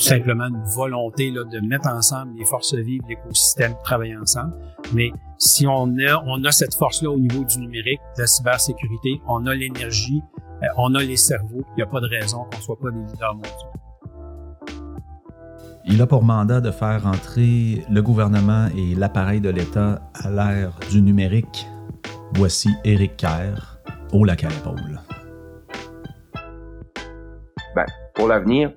tout simplement une volonté là, de mettre ensemble les forces vives, l'écosystème, travailler ensemble. Mais si on a, on a cette force-là au niveau du numérique, de la cybersécurité, on a l'énergie, euh, on a les cerveaux, il n'y a pas de raison qu'on soit pas des leaders mondiaux. Il a pour mandat de faire entrer le gouvernement et l'appareil de l'État à l'ère du numérique. Voici Éric Kerr, au lac à l'épaule. Ben, pour l'avenir,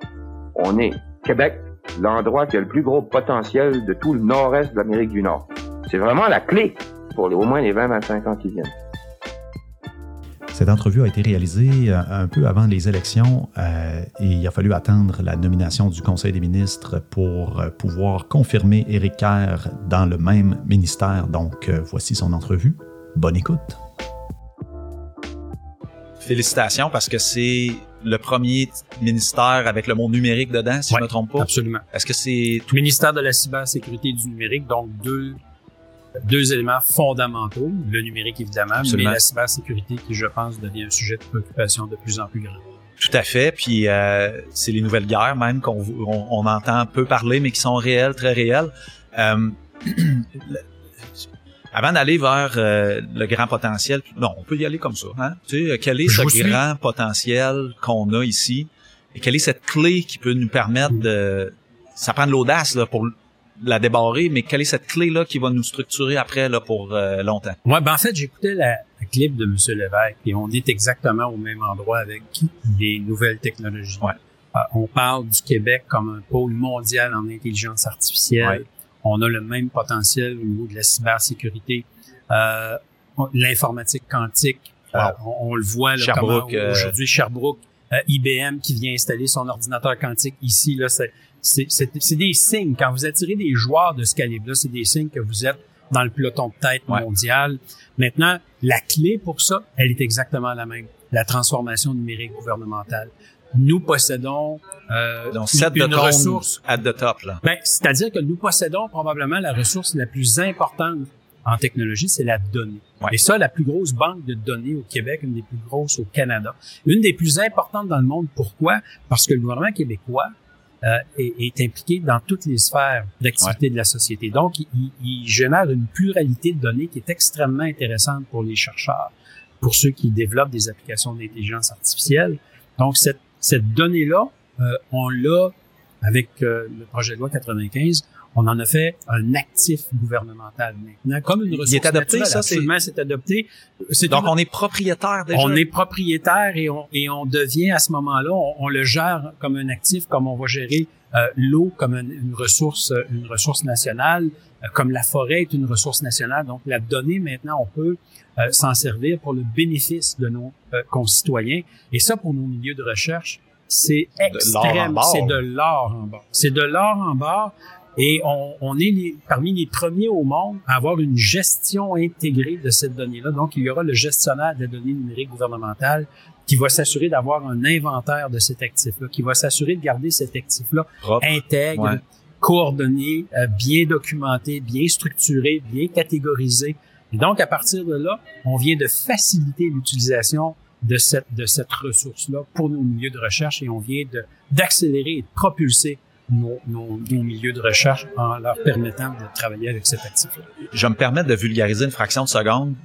on est Québec, l'endroit qui a le plus gros potentiel de tout le nord-est de l'Amérique du Nord. C'est vraiment la clé pour au moins les 20-25 ans qui viennent. Cette entrevue a été réalisée euh, un peu avant les élections euh, et il a fallu attendre la nomination du Conseil des ministres pour euh, pouvoir confirmer Éric Kerr dans le même ministère. Donc, voici son entrevue. Bonne écoute. Félicitations parce que c'est le premier ministère avec le mot numérique dedans, si je ne me trompe pas. Absolument. Est-ce que c'est tout... Ministère de la cybersécurité et du numérique, donc deux deux éléments fondamentaux, le numérique évidemment, mais la cybersécurité qui, je pense, devient un sujet de préoccupation de plus en plus grand. Tout à fait. Puis euh, c'est les nouvelles guerres même qu'on on, on, entend peu parler, mais qui sont réelles, très réelles. Euh, avant d'aller vers euh, le grand potentiel, non, on peut y aller comme ça. Hein? Tu sais, quel est ce grand potentiel qu'on a ici? Et quelle est cette clé qui peut nous permettre de ça prend de l'audace là pour la débarrer, mais quelle est cette clé-là qui va nous structurer après là, pour euh, longtemps? Ouais, ben en fait, j'écoutais la, la, clip de M. Lévesque et on est exactement au même endroit avec les nouvelles technologies. Ouais. Euh, on parle du Québec comme un pôle mondial en intelligence artificielle. On a le même potentiel au niveau de la cybersécurité, euh, l'informatique quantique. Euh, on, le voit là, aujourd'hui, Sherbrooke, IBM qui vient installer son ordinateur quantique ici. Là, c'est c'est des signes. Quand vous attirez des joueurs de ce calibre-là, c'est des signes que vous êtes dans le peloton de tête mondial. Maintenant, la clé pour ça, elle est exactement la même. La transformation numérique gouvernementale. Nous possédons euh, Donc, une, ressource at the top là. Ben, c'est-à-dire que nous possédons probablement la ressource la plus importante en technologie, c'est la donnée. Et ça, la plus grosse banque de données au Québec, une des plus grosses au Canada, une des plus importantes dans le monde. Pourquoi? Parce que le gouvernement québécois euh, est, est, impliqué dans toutes les sphères d'activité de la société. Donc, il, il, génère une pluralité de données qui est extrêmement intéressante pour les chercheurs, pour ceux qui développent des applications d'intelligence artificielle. Donc, cette, cette donnée-là, euh, on l'a avec euh, le projet de loi 95, on en a fait un actif gouvernemental maintenant, comme une ressource Il est adopté, ça, c'est adopté. Donc, on est propriétaire déjà. On est propriétaire et on, et on devient à ce moment-là, on, le gère comme un actif, comme on va gérer euh, l'eau comme une, ressource, une ressource nationale, euh, comme la forêt est une ressource nationale. Donc, la donnée maintenant, on peut euh, s'en servir pour le bénéfice de nos concitoyens. Et ça, pour nos milieux de recherche, c'est extrême. C'est de l'or en bas. C'est de l'or en bas. Et on, on est les, parmi les premiers au monde à avoir une gestion intégrée de cette donnée-là. Donc, il y aura le gestionnaire des données numériques gouvernementales qui va s'assurer d'avoir un inventaire de cet actif-là, qui va s'assurer de garder cet actif-là intègre, coordonné, euh, bien documenté, bien structuré, bien catégorisé. Et donc, à partir de là, on vient de faciliter l'utilisation de cette, de cette ressource-là pour nos milieux de recherche et on vient d'accélérer et de propulser nos, nos, milieux de recherche en leur permettant de travailler avec cet actif-là. Je me permettre de vulgariser une fraction de seconde.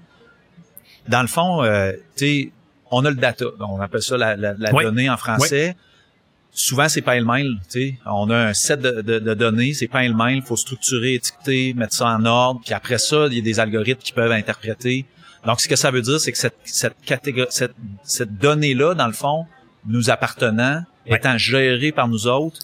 Dans le fond, euh, tu sais, on a le data, on appelle ça la, la, la donnée en français. Souvent, c'est pas le mail, tu sais. On a un set de, de, de données, c'est pas le mail, faut structurer, étiqueter, mettre ça en ordre, puis après ça, il y a des algorithmes qui peuvent interpréter. Donc, ce que ça veut dire, c'est que cette, cette catégorie, cette, cette donnée-là, dans le fond, nous appartenant, étant gérée par nous autres,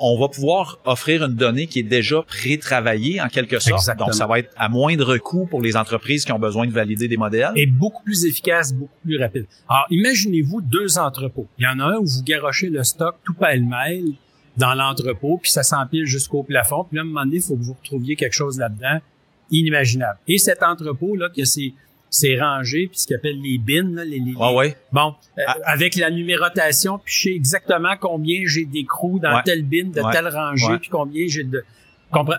on va pouvoir offrir une donnée qui est déjà pré-travaillée en quelque sorte. Donc, ça va être à moindre coût pour les entreprises qui ont besoin de valider des modèles. Et beaucoup plus efficace, beaucoup plus rapide. Alors, imaginez-vous deux entrepôts. Il y en a un où vous garochez le stock tout pêle-mêle dans l'entrepôt, puis ça s'empile jusqu'au plafond. Puis là, à un moment donné, il faut que vous retrouviez quelque chose là-dedans inimaginable. Et cet entrepôt-là, qui a ses c'est rangé, puis ce qu'on appelle les bins, là, les, les, ouais. bon, euh, ah. avec la numérotation, puis je sais exactement combien j'ai d'écrous dans tel bin de telle rangée, puis combien j'ai de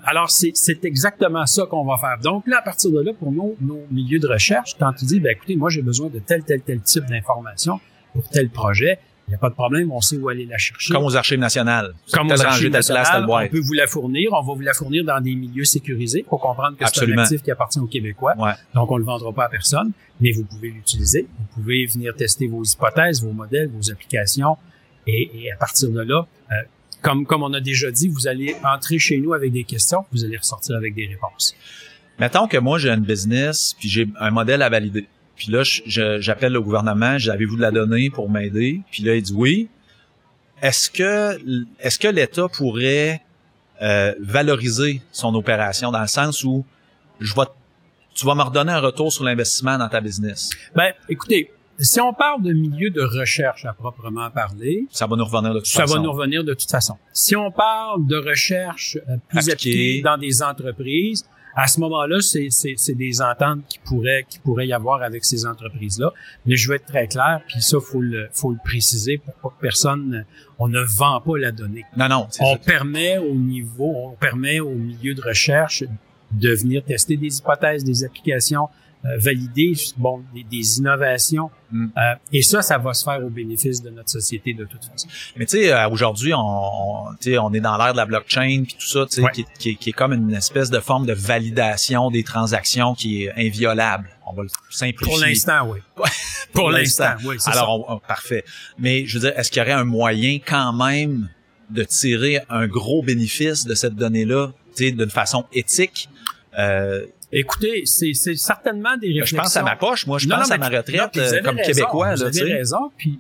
alors, c'est, c'est exactement ça qu'on va faire. Donc, là, à partir de là, pour nos, nos milieux de recherche, quand tu dis, ben, écoutez, moi, j'ai besoin de tel, tel, tel type d'information pour tel projet, n'y a pas de problème, on sait où aller la chercher. Comme aux archives nationales. Comme aux archives nationales, on peut vous la fournir. On va vous la fournir dans des milieux sécurisés pour comprendre que c'est un actif qui appartient aux Québécois. Ouais. Donc, on ne le vendra pas à personne, mais vous pouvez l'utiliser. Vous pouvez venir tester vos hypothèses, vos modèles, vos applications. Et, et à partir de là, euh, comme, comme on a déjà dit, vous allez entrer chez nous avec des questions, vous allez ressortir avec des réponses. Mettons que moi, j'ai un business, puis j'ai un modèle à valider. Puis là, j'appelle le gouvernement, avez-vous de la donnée pour m'aider? Puis là, il dit oui. Est-ce que est-ce que l'État pourrait euh, valoriser son opération dans le sens où je vais tu vas me redonner un retour sur l'investissement dans ta business? Ben, écoutez, si on parle de milieu de recherche à proprement parler, ça va nous revenir de toute ça façon. Ça va nous revenir de toute façon. Si on parle de recherche euh, plus appliquée dans des entreprises, à ce moment-là, c'est, des ententes qui pourraient, qui pourraient y avoir avec ces entreprises-là. Mais je veux être très clair, puis ça, faut le, faut le préciser pour pas que personne, on ne vend pas la donnée. Non, non. On permet au niveau, on permet au milieu de recherche de venir tester des hypothèses, des applications, valider bon des, des innovations mm. euh, et ça ça va se faire au bénéfice de notre société de toute façon. Mais tu sais euh, aujourd'hui on, on, on est dans l'ère de la blockchain puis tout ça tu sais qui, qui, qui, est comme une espèce de forme de validation des transactions qui est inviolable. On va le simplifier. Pour l'instant oui. Pour l'instant oui, Alors parfait. Mais je veux dire est-ce qu'il y aurait un moyen quand même de tirer un gros bénéfice de cette donnée là, tu sais d'une façon éthique? Euh, Écoutez, c'est certainement des réflexions. Je pense à ma poche, moi, je pense à ma retraite euh, comme Québécois. Vous avez raison. Puis,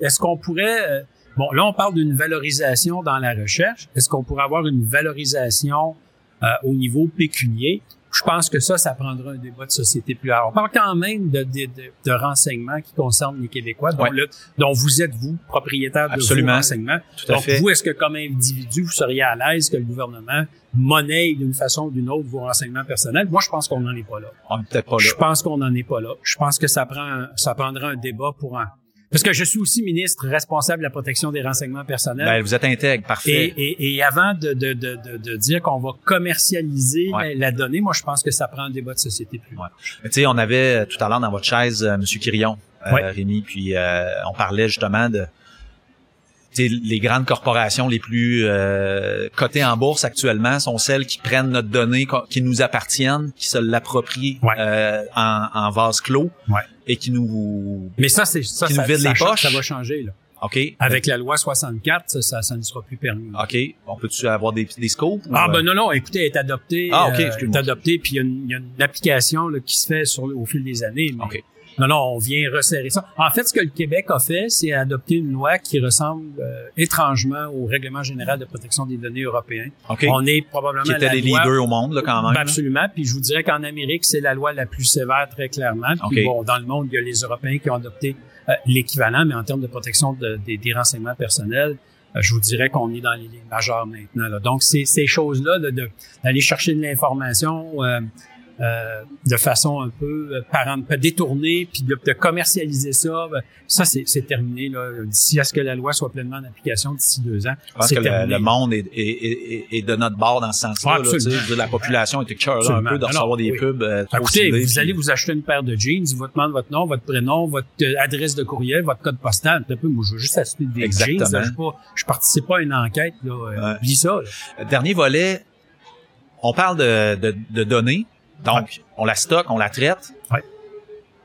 est-ce qu'on pourrait... Euh, bon, là, on parle d'une valorisation dans la recherche. Est-ce qu'on pourrait avoir une valorisation euh, au niveau pécunier? Je pense que ça, ça prendra un débat de société plus large. On parle quand même de, de, de, renseignements qui concernent les Québécois, dont, le, dont vous êtes, vous, propriétaire de vos renseignements. Tout à Donc, vous, est-ce que comme individu, vous seriez à l'aise que le gouvernement monnaie d'une façon ou d'une autre vos renseignements personnels? Moi, je pense qu'on n'en est pas là. On n'est peut-être pas là. Je pense qu'on n'en est pas là. Je pense que ça prend, ça prendra un débat pour en, parce que je suis aussi ministre responsable de la protection des renseignements personnels. Ben, vous êtes intègre, parfait. Et, et, et avant de, de, de, de, dire qu'on va commercialiser la, donnée, moi, je pense que ça prend un débat de société plus. Ouais. Tu sais, on avait tout à l'heure dans votre chaise euh, M. Quirion, euh, Rémi, puis euh, on parlait justement de les grandes corporations les plus euh, cotées en bourse actuellement sont celles qui prennent notre donnée, qui nous appartiennent, qui se l'approprient euh, en, en, vase clos ouais. et qui nous mais ça c'est ça qui ça, nous vide les poches. Ça va changer là. OK. Avec la loi 64, ça, ça, ne sera plus permis. OK. On peut-tu avoir des, des scopes? Ah, ben non, non. Écoutez, elle est adoptée. Ah, OK. Euh, est adoptée, puis il y, y, a une application là, qui se fait sur, au fil des années. Mais, OK. Non, non, on vient resserrer ça. En fait, ce que le Québec a fait, c'est adopter une loi qui ressemble euh, étrangement au Règlement général de protection des données européen. Okay. On est probablement qui était la les loi... leaders au monde, là, quand même. Ben, absolument. Puis je vous dirais qu'en Amérique, c'est la loi la plus sévère, très clairement. Puis okay. bon, dans le monde, il y a les Européens qui ont adopté euh, l'équivalent, mais en termes de protection de, de, des renseignements personnels, euh, je vous dirais qu'on est dans les lignes majeures maintenant. Là. Donc, ces, ces choses-là, d'aller chercher de l'information euh, euh, de façon un peu euh, par détournée, puis de, de, commercialiser ça, ben, ça c'est terminé là. D'ici à ce que la loi soit pleinement en application d'ici deux ans. Je pense que le, le, monde est, est, est, de notre bord dans ce sens-là. Là, la population est là, un peu de recevoir des oui. pubs. Euh, trop Écoutez, ciblés, vous puis... allez vous acheter une paire de jeans, ils vous demandent votre nom, votre prénom, votre euh, adresse de courriel, votre code postal. Un peu, moi, je veux juste acheter des Exactement. jeans. Là, je, pas, je participe pas à une enquête. Là, Ouais. ça. Là. Dernier volet, on parle de, de, de données. Donc, ouais. on la stocke, on la traite. Ouais.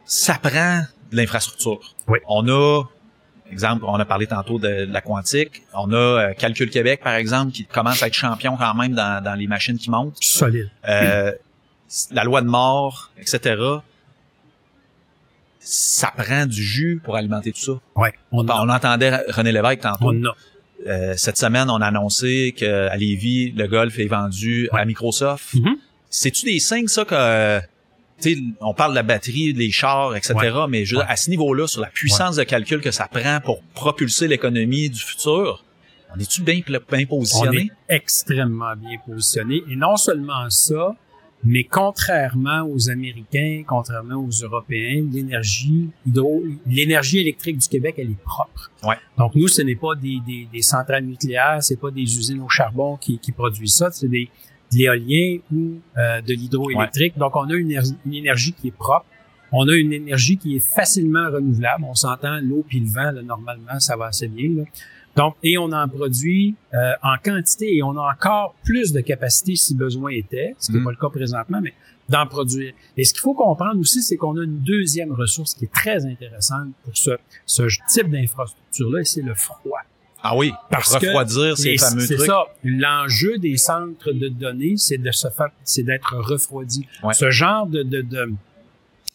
Ça prend de l'infrastructure. Oui. On a, exemple, on a parlé tantôt de, de la quantique. On a euh, Calcul Québec, par exemple, qui commence à être champion quand même dans, dans les machines qui montent. Solide. Euh, la loi de mort, etc. Ça prend du jus pour alimenter tout ça. Ouais. On, on entendait René Lévesque tantôt. On a. Euh, cette semaine, on a annoncé qu'à Lévis, le golf est vendu Ouais. à Microsoft. Mm -hmm. C'est-tu des signes, ça, que... sais, on parle de la batterie, des chars, etc., Ouais. mais je à ce niveau-là, sur la puissance de calcul que ça prend pour propulser l'économie du futur, on est-tu bien, bien On positionné? est extrêmement bien positionné. Et non seulement ça, mais contrairement aux Américains, contrairement aux Européens, l'énergie hydro, l'énergie électrique du Québec, elle est propre. Donc nous, ce n'est pas des, des, des centrales nucléaires, c'est pas des usines au charbon qui, qui produisent ça, c'est des de l'éolien ou euh, de l'hydroélectrique. Donc on a une, énergie- une énergie qui est propre. On a une énergie qui est facilement renouvelable. On s'entend l'eau puis le vent, là, normalement, ça va assez bien. Là. Donc, et on en produit euh, en quantité et on a encore plus de capacité si besoin était, ce qui n'est Mm. pas le cas présentement, mais d'en produire. Et ce qu'il faut comprendre aussi, c'est qu'on a une deuxième ressource qui est très intéressante pour ce, ce type d'infrastructure-là, et c'est le froid. Ah oui, Parce que refroidir ces fameux C'est trucs. ça. L'enjeu des centres de données, c'est de se faire, c'est d'être refroidi. Ouais. Ce genre de, de de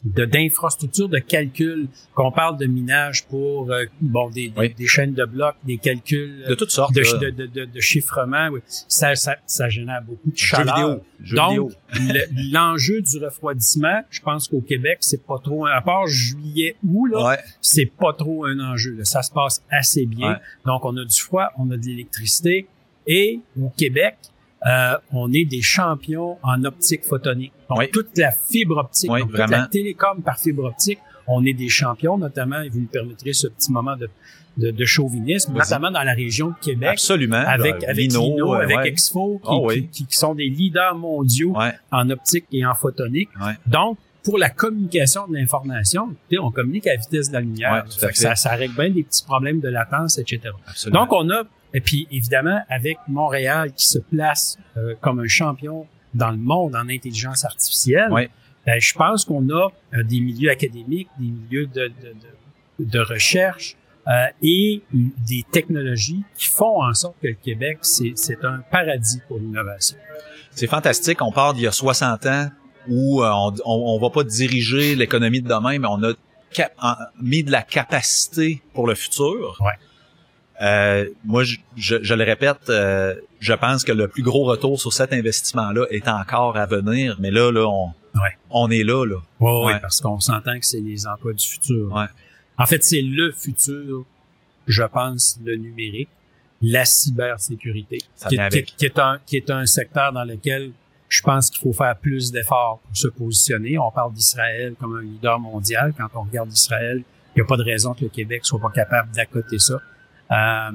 d'infrastructures de calcul, qu'on parle de minage pour euh, bon des, des, Oui. des chaînes de blocs, des calculs De toutes sortes. de, là. de, de, de, de chiffrement, oui. ça, ça, ça génère beaucoup de Jeux chaleur. vidéo. Jeux Donc, le- l'enjeu du refroidissement, je pense qu'au Québec, c'est pas trop, à part juillet août, là, Ouais. c'est pas trop un enjeu. là. Ça se passe assez bien. Ouais. Donc, on a du froid, on a de l'électricité. Et au Québec, euh, on est des champions en optique photonique. Donc, Oui. toute la fibre optique, Oui, donc toute la télécom par fibre optique, on est des champions, notamment, et vous me permettrez ce petit moment de, de, de chauvinisme, notamment dans la région de Québec. Absolument. Avec, là, avec Lino, Lino, euh, avec ouais. Expo, qui, Ah oui. qui- qui sont des leaders mondiaux Ouais. en optique et en photonique. Ouais. Donc, pour la communication de l'information, on communique à la vitesse de la lumière. Ça, ça règle bien des petits problèmes de latence, etc. Absolument. Donc, on a, et puis évidemment, avec Montréal qui se place euh, comme un champion dans le monde en intelligence artificielle, Ouais. ben, je pense qu'on a euh, des milieux académiques, des milieux de, de, de, de recherche euh, et des technologies qui font en sorte que le Québec, c'est un paradis pour l'innovation. C'est fantastique. On part d'il y a 60 ans où euh, on, on, on va pas diriger l'économie de demain, mais on a mis de la capacité pour le futur. Ouais. Euh, moi, je, je, je le répète, euh, je pense que le plus gros retour sur cet investissement-là est encore à venir. Mais là, là, on, Ouais. on est là, là. Oui, Ouais. parce qu'on s'entend que c'est les emplois du futur. Ouais. En fait, c'est le futur, je pense, le numérique, la cybersécurité, qui est- qui est un, qui est un secteur dans lequel je pense qu'il faut faire plus d'efforts pour se positionner. On parle d'Israël comme un leader mondial. Quand on regarde Israël, il n'y a pas de raison que le Québec soit pas capable d'accoter ça. Euh,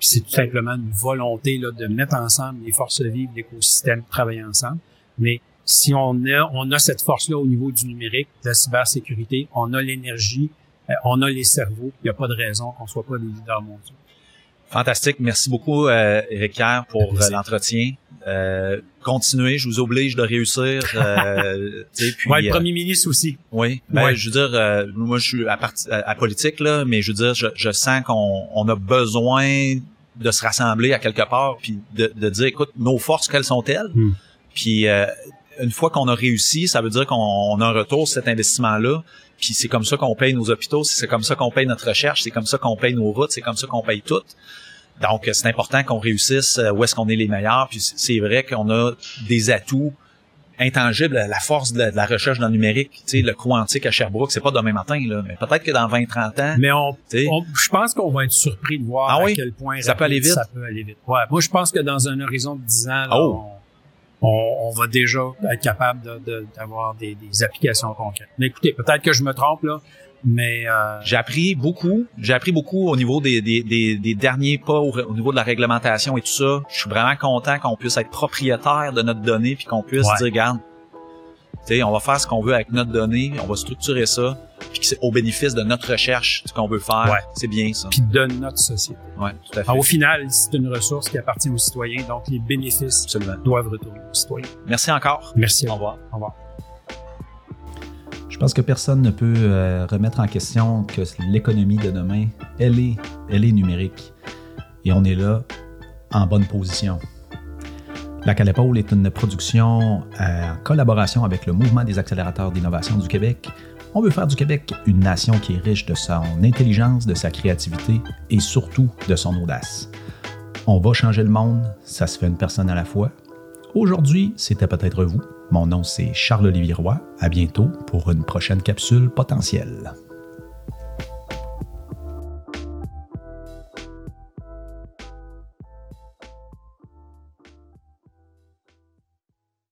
c'est tout simplement une volonté là, de mettre ensemble les forces vives, l'écosystème, travailler ensemble. Mais si on a, on a cette force-là au niveau du numérique, de la cybersécurité, on a l'énergie, euh, on a les cerveaux, il n'y a pas de raison qu'on soit pas des leaders mondiaux. Fantastique. Merci beaucoup, euh, Kerr, pour euh, l'entretien. Euh, continuez, je vous oblige de réussir. Euh, puis, ouais, le euh, premier ministre aussi. Oui, ben, Ouais. je veux dire, euh, moi je suis à, à, à politique là, mais je veux dire, je, je sens qu'on on a besoin de se rassembler à quelque part, puis de, de dire, écoute, nos forces quelles sont-elles? Hmm. Puis euh, une fois qu'on a réussi, ça veut dire qu'on on a un retour sur cet investissement-là. Puis c'est comme ça qu'on paye nos hôpitaux, c'est comme ça qu'on paye notre recherche, c'est comme ça qu'on paye nos routes, c'est comme ça qu'on paye tout. Donc c'est important qu'on réussisse euh, où est-ce qu'on est les meilleurs. Puis c'est- vrai qu'on a des atouts intangible, la force de la, de la recherche dans le numérique, tu sais, le quantique à Sherbrooke, c'est pas demain matin, là, mais peut-être que dans 20-30 ans, Mais on, je pense qu'on va être surpris de voir Ah à quel point Ça peut aller vite? Ça peut aller vite. Ouais. Moi, je pense que dans un horizon de 10 ans, là, Oh! on, on- on va déjà être capable de- de- d'avoir des, des applications concrètes. Mais écoutez, peut-être que je me trompe là, mais euh, j'ai appris beaucoup. J'ai appris beaucoup au niveau des, des, des, des derniers pas au, au niveau de la réglementation et tout ça. Je suis vraiment content qu'on puisse être propriétaire de notre donnée puis qu'on puisse Ouais. dire, regarde, tu on va faire ce qu'on veut avec notre donnée, on va structurer ça, puis que c'est au bénéfice de notre recherche ce qu'on veut faire. Ouais. C'est bien ça. puis de notre société. Ouais, tout à fait. Alors, au final, c'est une ressource qui appartient aux citoyens, donc les bénéfices Absolument. doivent retourner aux citoyens. Merci encore. Merci. Au revoir. Au revoir. Pense que personne ne peut euh, remettre en question que l'économie de demain, elle est, elle est numérique. Et on est là en bonne position. La Calépaule est une production euh, en collaboration avec le Mouvement des accélérateurs d'innovation du Québec. On veut faire du Québec une nation qui est riche de son intelligence, de sa créativité et surtout de son audace. On va changer le monde, ça se fait une personne à la fois. Aujourd'hui, c'était peut-être vous. Mon nom, c'est Charles-Olivier Roy. À bientôt pour une prochaine capsule potentielle.